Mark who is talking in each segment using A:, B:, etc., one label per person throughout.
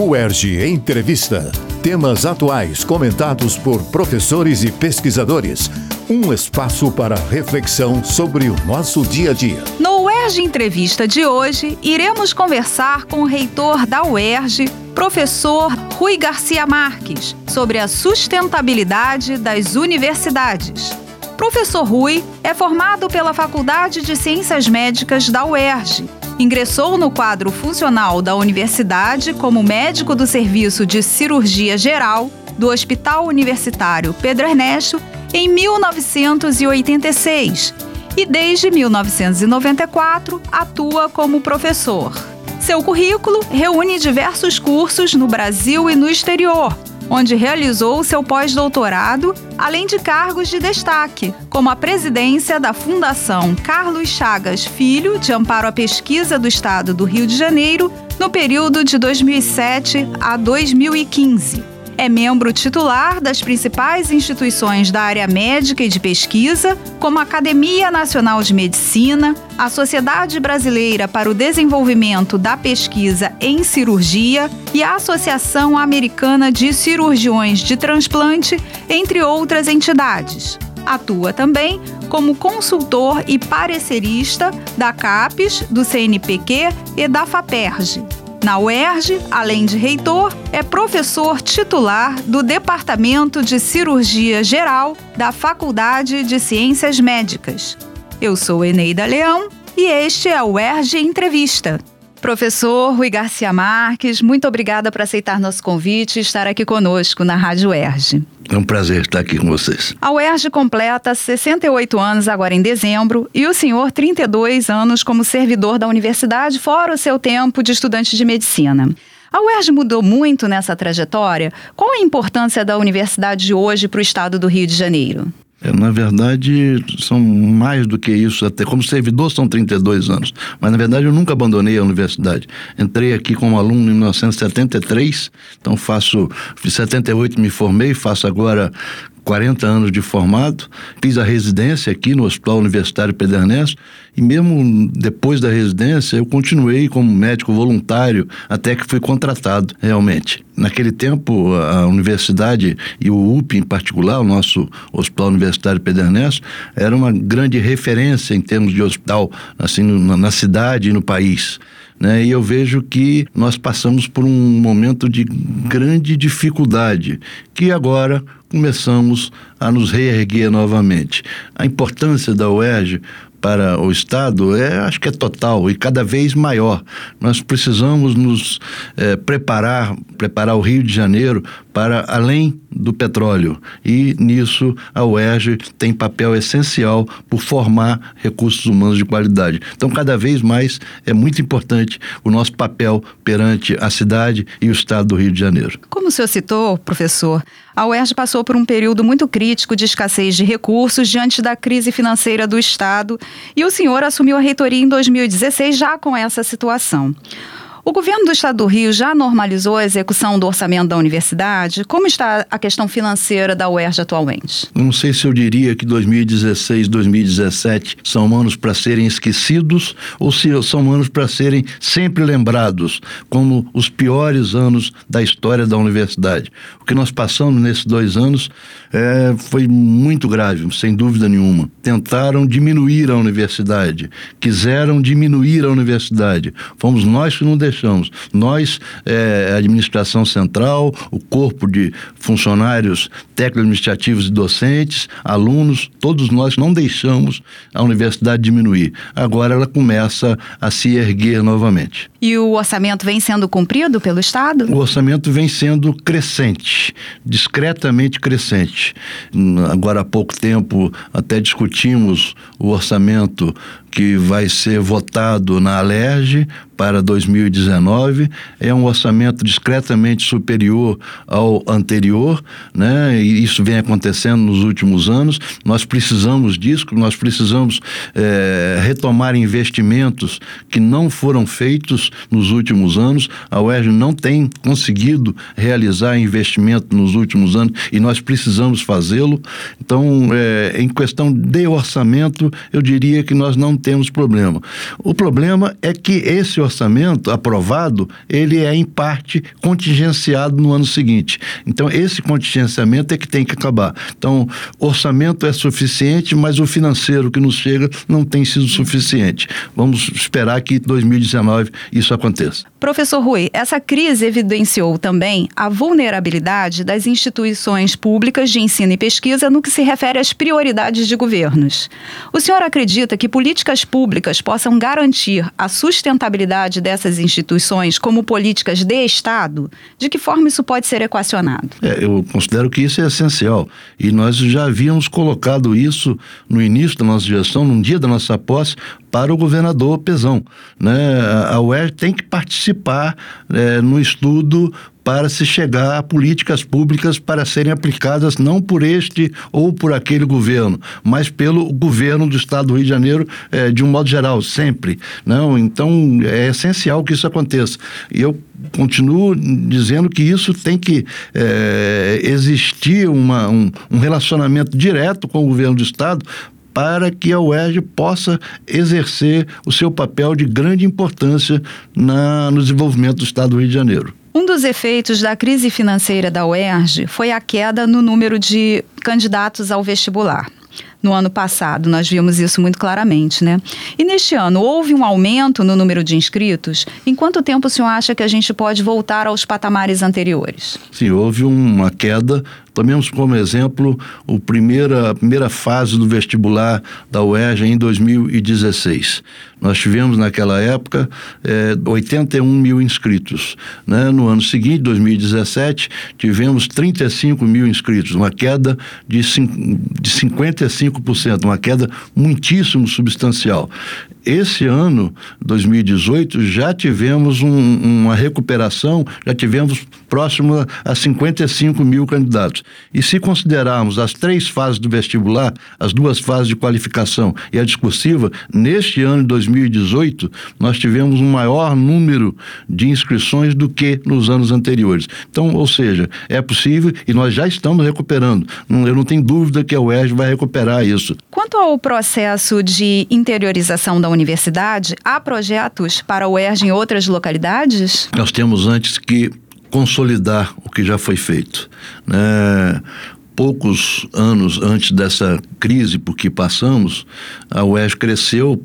A: UERJ Entrevista. Temas atuais comentados por professores e pesquisadores. Um espaço para reflexão sobre o nosso dia a dia.
B: No UERJ Entrevista de hoje, iremos conversar com o reitor da UERJ, professor Rui Garcia Marques, sobre a sustentabilidade das universidades. Professor Rui é formado pela Faculdade de Ciências Médicas da UERJ Ingressou no quadro funcional da universidade como médico do Serviço de Cirurgia Geral do Hospital Universitário Pedro Ernesto em 1986 e desde 1994 atua como professor. Seu currículo reúne diversos cursos no Brasil e no exterior, onde realizou seu pós-doutorado, além de cargos de destaque, como a presidência da Fundação Carlos Chagas Filho de Amparo à Pesquisa do Estado do Rio de Janeiro, no período de 2007 a 2015. É membro titular das principais instituições da área médica e de pesquisa, como a Academia Nacional de Medicina, a Sociedade Brasileira para o Desenvolvimento da Pesquisa em Cirurgia e a Associação Americana de Cirurgiões de Transplante, entre outras entidades. Atua também como consultor e parecerista da CAPES, do CNPq e da FAPERJ. Na UERJ, além de reitor, é professor titular do Departamento de Cirurgia Geral da Faculdade de Ciências Médicas. Eu sou Eneida Leão e este é o UERJ Entrevista. Professor Rui Garcia Marques, muito obrigada por aceitar nosso convite e estar aqui conosco na Rádio UERJ.
C: É um prazer estar aqui com vocês.
B: A UERJ completa 68 anos agora em dezembro e o senhor 32 anos como servidor da universidade, fora o seu tempo de estudante de medicina. A UERJ mudou muito nessa trajetória? Qual a importância da universidade de hoje para o estado do Rio de Janeiro?
C: É, na verdade, são mais do que isso, até como servidor são 32 anos. Mas, na verdade, eu nunca abandonei a universidade. Entrei aqui como aluno em 1973, então faço, fiz 78 me formei, faço agora 40 anos de formado, fiz a residência aqui no Hospital Universitário Pedro e mesmo depois da residência eu continuei como médico voluntário até que fui contratado realmente. Naquele tempo a universidade e o UP em particular, o nosso Hospital Universitário Pedro era uma grande referência em termos de hospital assim na cidade e no país. Né? E eu vejo que nós passamos por um momento de grande dificuldade, que agora começamos a nos reerguer novamente. A importância da UERJ para o Estado é, acho que é total e cada vez maior. Nós precisamos nos é, preparar, preparar o Rio de Janeiro para além do petróleo. E nisso a UERJ tem papel essencial por formar recursos humanos de qualidade. Então, cada vez mais é muito importante o nosso papel perante a cidade e o Estado do Rio de Janeiro.
B: Como o senhor citou, professor, a UERJ passou por um período muito crítico de escassez de recursos diante da crise financeira do Estado e o senhor assumiu a reitoria em 2016 já com essa situação. O governo do estado do Rio já normalizou a execução do orçamento da universidade? Como está a questão financeira da UERJ atualmente?
C: Não sei se eu diria que 2016, 2017 são anos para serem esquecidos ou se são anos para serem sempre lembrados como os piores anos da história da universidade. O que nós passamos nesses dois anos é, foi muito grave, sem dúvida nenhuma. Tentaram diminuir a universidade, quiseram diminuir a universidade. Fomos nós que não deixamos deixamos. Nós, é, a administração central, o corpo de funcionários técnico-administrativos e docentes, alunos, todos nós não deixamos a universidade diminuir. Agora ela começa a se erguer novamente.
B: E o orçamento vem sendo cumprido pelo Estado?
C: O orçamento vem sendo crescente, discretamente crescente. Agora há pouco tempo até discutimos o orçamento que vai ser votado na Alerj para 2019 é um orçamento discretamente superior ao anterior, né? E isso vem acontecendo nos últimos anos. Nós precisamos disso, nós precisamos é, retomar investimentos que não foram feitos nos últimos anos. A UERJ não tem conseguido realizar investimento nos últimos anos e nós precisamos fazê-lo. Então, é, em questão de orçamento, eu diria que nós não temos problema. O problema é que esse orçamento aprovado, ele é em parte contingenciado no ano seguinte. Então, esse contingenciamento é que tem que acabar. Então, orçamento é suficiente, mas o financeiro que nos chega não tem sido suficiente. Vamos esperar que em 2019 isso aconteça.
B: Professor Rui, essa crise evidenciou também a vulnerabilidade das instituições públicas de ensino e pesquisa no que se refere às prioridades de governos. O senhor acredita que políticas públicas possam garantir a sustentabilidade dessas instituições como políticas de Estado? De que forma isso pode ser equacionado?
C: É, eu considero que isso é essencial. E nós já havíamos colocado isso no início da nossa gestão, num dia da nossa posse, para o governador Pezão. Né? A UERJ tem que participar é, no estudo para se chegar a políticas públicas para serem aplicadas não por este ou por aquele governo, mas pelo governo do Estado do Rio de Janeiro é, de um modo geral, sempre. Não, então é essencial que isso aconteça. E eu continuo dizendo que isso tem que é, existir uma, um, um relacionamento direto com o governo do Estado para que a UERJ possa exercer o seu papel de grande importância na, no desenvolvimento do Estado do Rio de Janeiro.
B: Um dos efeitos da crise financeira da UERJ foi a queda no número de candidatos ao vestibular. No ano passado, nós vimos isso muito claramente, né? E neste ano, houve um aumento no número de inscritos? Em quanto tempo o senhor acha que a gente pode voltar aos patamares anteriores?
C: Sim, houve uma queda. Tomemos como exemplo o primeira, a primeira fase do vestibular da UERJ em 2016. Nós tivemos naquela época é, 81 mil inscritos. Né? No ano seguinte, 2017, tivemos 35 mil inscritos, uma queda de, de 55%, uma queda muitíssimo substancial. Esse ano, 2018, já tivemos um, uma recuperação, já tivemos próximo a 55 mil candidatos. E se considerarmos as três fases do vestibular, as duas fases de qualificação e a discursiva, neste ano de 2018, nós tivemos um maior número de inscrições do que nos anos anteriores. Então, ou seja, é possível e nós já estamos recuperando. Eu não tenho dúvida que a UERJ vai recuperar isso.
B: Quanto ao processo de interiorização da universidade, há projetos para o UERJ em outras localidades?
C: Nós temos antes que consolidar o que já foi feito. Né? Poucos anos antes dessa crise por que passamos, a UES cresceu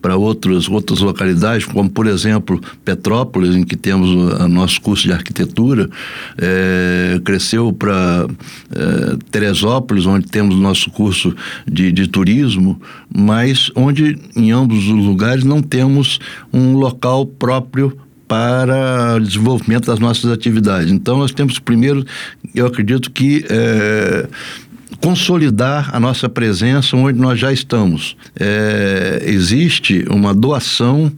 C: para outras, outras localidades, como, por exemplo, Petrópolis, em que temos o nosso curso de arquitetura, é, cresceu para é, Teresópolis, onde temos o nosso curso de, de turismo, mas onde, em ambos os lugares, não temos um local próprio para o desenvolvimento das nossas atividades. Então, nós temos primeiro, eu acredito que é, consolidar a nossa presença onde nós já estamos. É, existe uma doação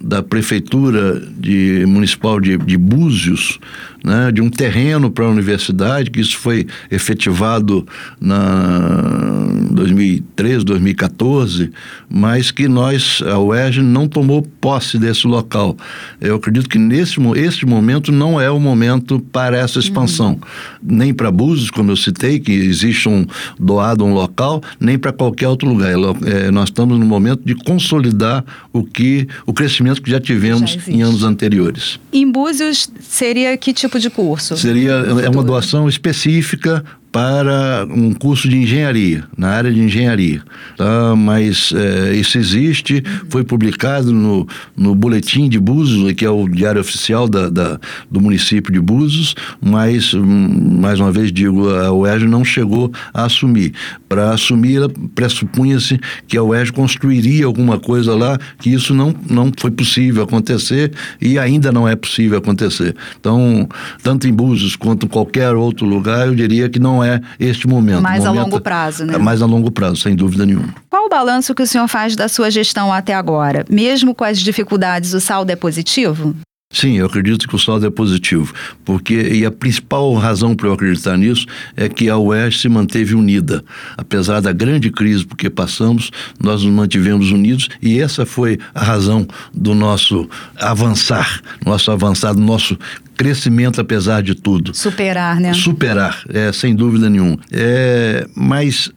C: da prefeitura de, municipal de, de Búzios né, de um terreno para a universidade, que isso foi efetivado na 2013, 2014, mas que nós, a UERJ, não tomou posse desse local. Eu acredito que nesse este momento não é o momento para essa expansão, uhum. nem para Búzios, como eu citei, que existe um doado um local, nem para qualquer outro lugar. É, nós estamos no momento de consolidar o que o crescimento que já tivemos já em anos anteriores.
B: Em Búzios seria que tipo tipo de curso?
C: Seria é uma doação específica para um curso de engenharia, na área de engenharia. Tá? Mas é, isso existe, foi publicado no, no Boletim de Búzios, que é o diário oficial da, da do município de Búzios, mas, mais uma vez digo, a UERJ não chegou a assumir. Para assumir, pressupunha-se que a UERJ construiria alguma coisa lá, que isso não, não foi possível acontecer e ainda não é possível acontecer. Então, tanto em Búzios quanto em qualquer outro lugar, eu diria que não não é este momento.
B: Mais
C: momento
B: a longo prazo, né?
C: É mais a longo prazo, sem dúvida nenhuma.
B: Qual o balanço que o senhor faz da sua gestão até agora? Mesmo com as dificuldades, o saldo é positivo?
C: Sim, eu acredito que o saldo é positivo, porque e a principal razão para eu acreditar nisso é que a UES se manteve unida, apesar da grande crise porque passamos, nós nos mantivemos unidos e essa foi a razão do nosso avançar, nosso avançar, do nosso crescimento apesar de tudo.
B: Superar, né?
C: Superar, é, sem dúvida nenhuma. É, mas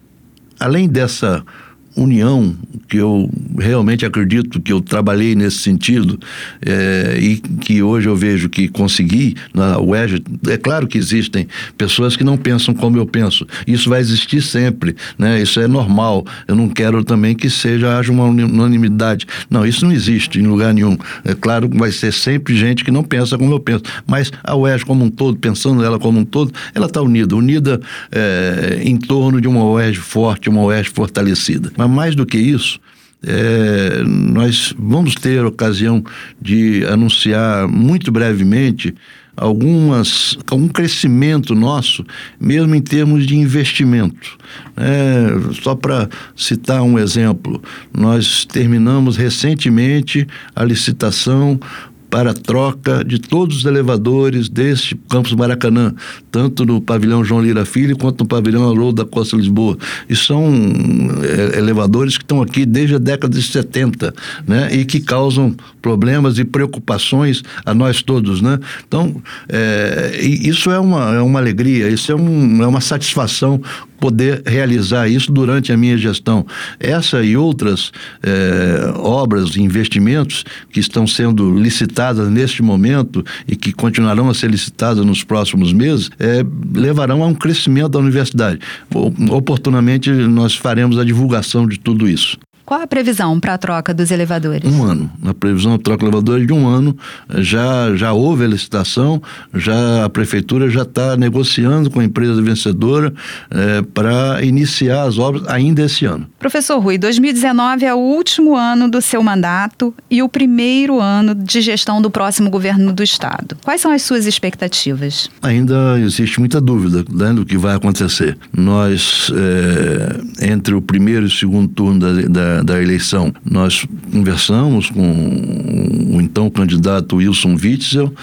C: além dessa união que eu realmente acredito que eu trabalhei nesse sentido é, e que hoje eu vejo que consegui na UERJ, é claro que existem pessoas que não pensam como eu penso. Isso vai existir sempre, né? Isso é normal. Eu não quero também que seja haja uma unanimidade. Não, isso não existe em lugar nenhum. É claro que vai ser sempre gente que não pensa como eu penso, mas a UERJ como um todo, pensando ela como um todo, ela está unida, unida é, em torno de uma UERJ forte, uma UERJ fortalecida. Mas mais do que isso, é, nós vamos ter ocasião de anunciar muito brevemente algumas algum crescimento nosso, mesmo em termos de investimento. É, só para citar um exemplo, nós terminamos recentemente a licitação para a troca de todos os elevadores deste campus Maracanã, tanto no pavilhão João Lira Filho quanto no pavilhão Haroldo da Costa Lisboa. E são é, elevadores que estão aqui desde a década de 70, né? E que causam problemas e preocupações a nós todos, né? Então, é, isso é uma, é uma alegria, isso é, um, é uma satisfação poder realizar isso durante a minha gestão. Essa e outras é, obras e investimentos que estão sendo licitadas neste momento e que continuarão a ser licitadas nos próximos meses, é, levarão a um crescimento da universidade. Oportunamente, nós faremos a divulgação de tudo isso.
B: Qual a previsão para a troca dos elevadores?
C: Um ano. A previsão de troca de elevadores de um ano. Já, já houve a licitação, já a prefeitura já está negociando com a empresa vencedora é, para iniciar as obras ainda esse ano.
B: Professor Rui, 2019 é o último ano do seu mandato e o primeiro ano de gestão do próximo governo do Estado. Quais são as suas expectativas?
C: Ainda existe muita dúvida né, do que vai acontecer. Nós, é, entre o primeiro e o segundo turno da, da da, eleição, nós conversamos com o então candidato Wilson Witzel,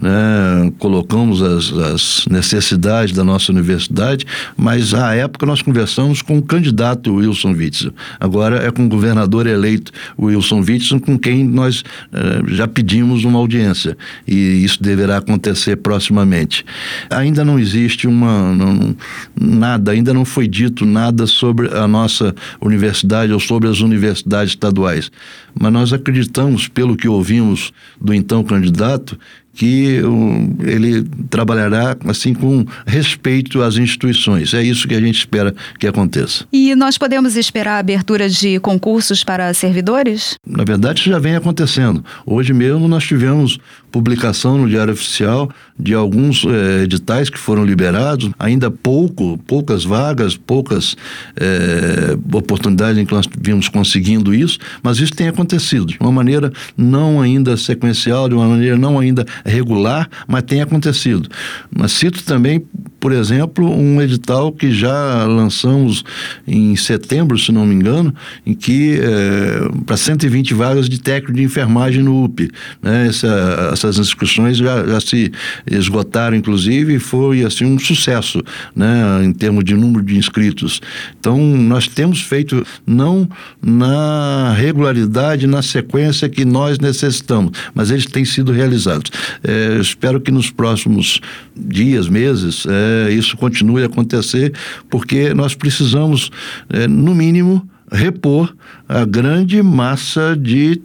C: né, colocamos as, as, necessidades da nossa universidade, mas à época nós conversamos com o candidato Wilson Witzel. Agora é com o governador eleito Wilson Witzel, com quem nós eh, já pedimos uma audiência e isso deverá acontecer proximamente. Ainda não existe uma não, nada, ainda não foi dito nada sobre a nossa universidade ou sobre as universidades estaduais, mas nós acreditamos, pelo que ouvimos do então candidato, que um, ele trabalhará assim com respeito às instituições. É isso que a gente espera que aconteça.
B: E nós podemos esperar a abertura de concursos para servidores?
C: Na verdade, isso já vem acontecendo. Hoje mesmo nós tivemos publicação no Diário Oficial de alguns eh, editais que foram liberados, ainda pouco, poucas vagas, poucas eh, oportunidades em que nós vimos conseguindo isso, mas isso tem acontecido de uma maneira não ainda sequencial, de uma maneira não ainda regular, mas tem acontecido. Mas cito também, por exemplo, um edital que já lançamos em setembro, se não me engano, em que eh, para 120 vagas de técnico de enfermagem no UP. Né? Essa, essas inscrições já, já se esgotaram, inclusive, e foi assim um sucesso, né, em termos de número de inscritos. Então, nós temos feito não na regularidade, na sequência que nós necessitamos, mas eles têm sido realizados. É, espero que nos próximos dias, meses, é, isso continue a acontecer, porque nós precisamos, é, no mínimo, repor a grande massa de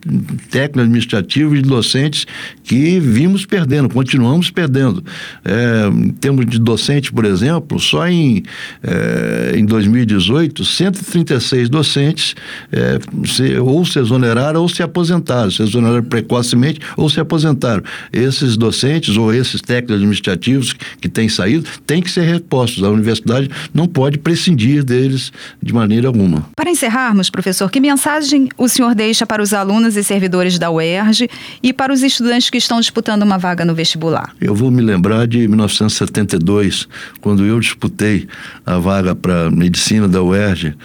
C: técnicos administrativos e docentes que vimos perdendo, continuamos perdendo. É, em termos de docente, por exemplo, só em, é, em 2018, 136 docentes é, se, ou se exoneraram ou se aposentaram, se exoneraram precocemente ou se aposentaram. Esses docentes ou esses técnicos administrativos que têm saído têm que ser repostos. A universidade não pode prescindir deles de maneira alguma.
B: Para encerrarmos, professor, que mensagem o senhor deixa para os alunos e servidores da UERJ e para os estudantes que estão disputando uma vaga no vestibular?
C: Eu vou me lembrar de 1972, quando eu disputei a vaga para medicina da UERJ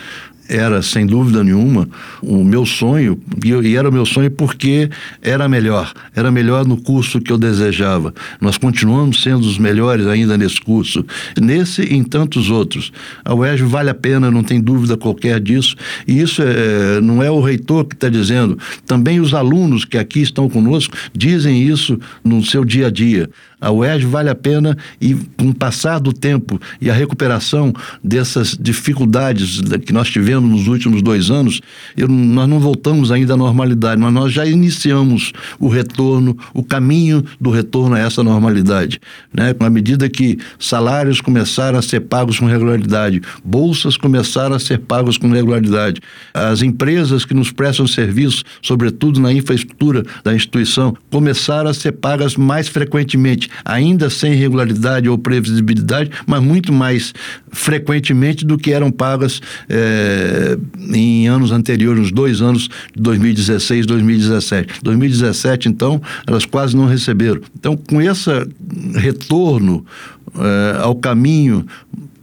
C: era, sem dúvida nenhuma, o meu sonho, e era o meu sonho porque era melhor, era melhor no curso que eu desejava. Nós continuamos sendo os melhores ainda nesse curso, nesse e em tantos outros. A UERJ vale a pena, não tem dúvida qualquer disso, e isso é, não é o reitor que está dizendo, também os alunos que aqui estão conosco dizem isso no seu dia a dia. A UERJ vale a pena e com o passar do tempo e a recuperação dessas dificuldades que nós tivemos nos últimos dois anos, eu, nós não voltamos ainda à normalidade, mas nós já iniciamos o retorno, o caminho do retorno a essa normalidade. Né? À medida que salários começaram a ser pagos com regularidade, bolsas começaram a ser pagos com regularidade, as empresas que nos prestam serviço, sobretudo na infraestrutura da instituição, começaram a ser pagas mais frequentemente, ainda sem regularidade ou previsibilidade, mas muito mais frequentemente do que eram pagas eh, em anos anteriores, nos dois anos de 2016 2017. 2017, então, elas quase não receberam. Então, com esse retorno eh, ao caminho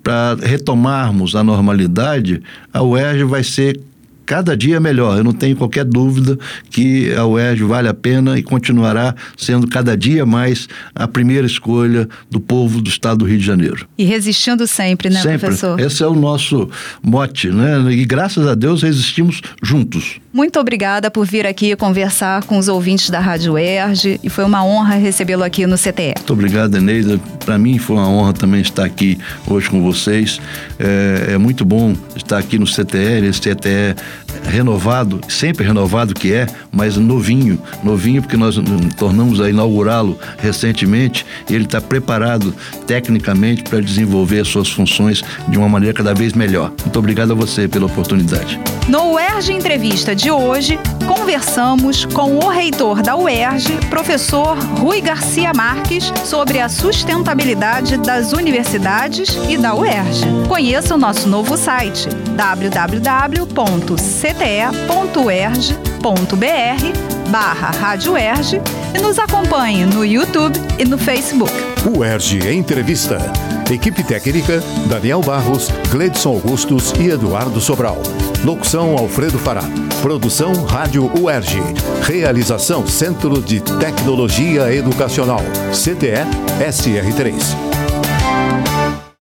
C: para retomarmos a normalidade, a UERJ vai ser cada dia melhor. Eu não tenho qualquer dúvida que a UERJ vale a pena e continuará sendo cada dia mais a primeira escolha do povo do estado do Rio de Janeiro.
B: E resistindo sempre, né, sempre. professor?
C: Esse é o nosso mote, né? E graças a Deus resistimos juntos.
B: Muito obrigada por vir aqui conversar com os ouvintes da Rádio UERJ e foi uma honra recebê-lo aqui no CTE.
C: Muito obrigado, Eneida. Para mim foi uma honra também estar aqui hoje com vocês. É, é muito bom estar aqui no CTE, esse CTE renovado, sempre renovado que é, mas novinho, novinho porque nós tornamos a inaugurá-lo recentemente e ele está preparado tecnicamente para desenvolver suas funções de uma maneira cada vez melhor. Muito obrigado a você pela oportunidade.
B: No UERJ Entrevista de hoje, conversamos com o reitor da UERJ, professor Rui Garcia Marques, sobre a sustentabilidade das universidades e da UERJ. Conheça o nosso novo site www.cte.erj.br barra Rádio UERJ e nos acompanhe no YouTube e no Facebook.
A: UERJ Entrevista. Equipe técnica: Daniel Barros, Gledson Augustos e Eduardo Sobral. Locução: Alfredo Fará. Produção: Rádio UERJ. Realização: Centro de Tecnologia Educacional. CTE SR3.